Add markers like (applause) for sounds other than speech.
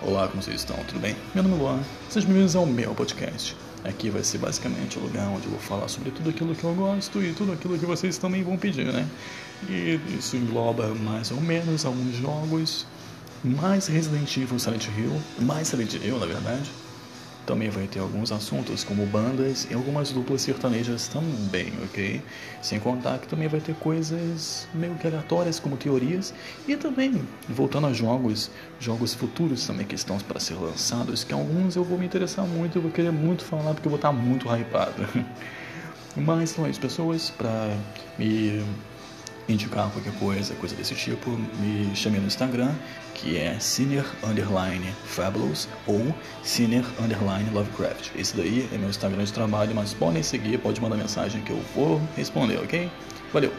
Olá, como vocês estão? Tudo bem? Meu nome é Luan, sejam bem-vindos ao meu podcast. Aqui vai ser basicamente o lugar onde eu vou falar sobre tudo aquilo que eu gosto e tudo aquilo que vocês também vão pedir, né? E isso engloba mais ou menos alguns jogos, mais Resident Evil Silent Hill, mais Silent Hill, na verdade também vai ter alguns assuntos como bandas e algumas duplas sertanejas também, ok? Sem contar que também vai ter coisas meio que aleatórias como teorias e também voltando a jogos, jogos futuros também que estão para ser lançados, que alguns eu vou me interessar muito, eu vou querer muito falar porque eu vou estar muito hypado. (laughs) Mas são as pessoas para me indicar qualquer coisa, coisa desse tipo, me chame no Instagram, que é Senior Underline Fabulous ou Senior Underline Lovecraft. Esse daí é meu Instagram de trabalho, mas podem seguir, pode mandar mensagem que eu vou responder, ok? Valeu!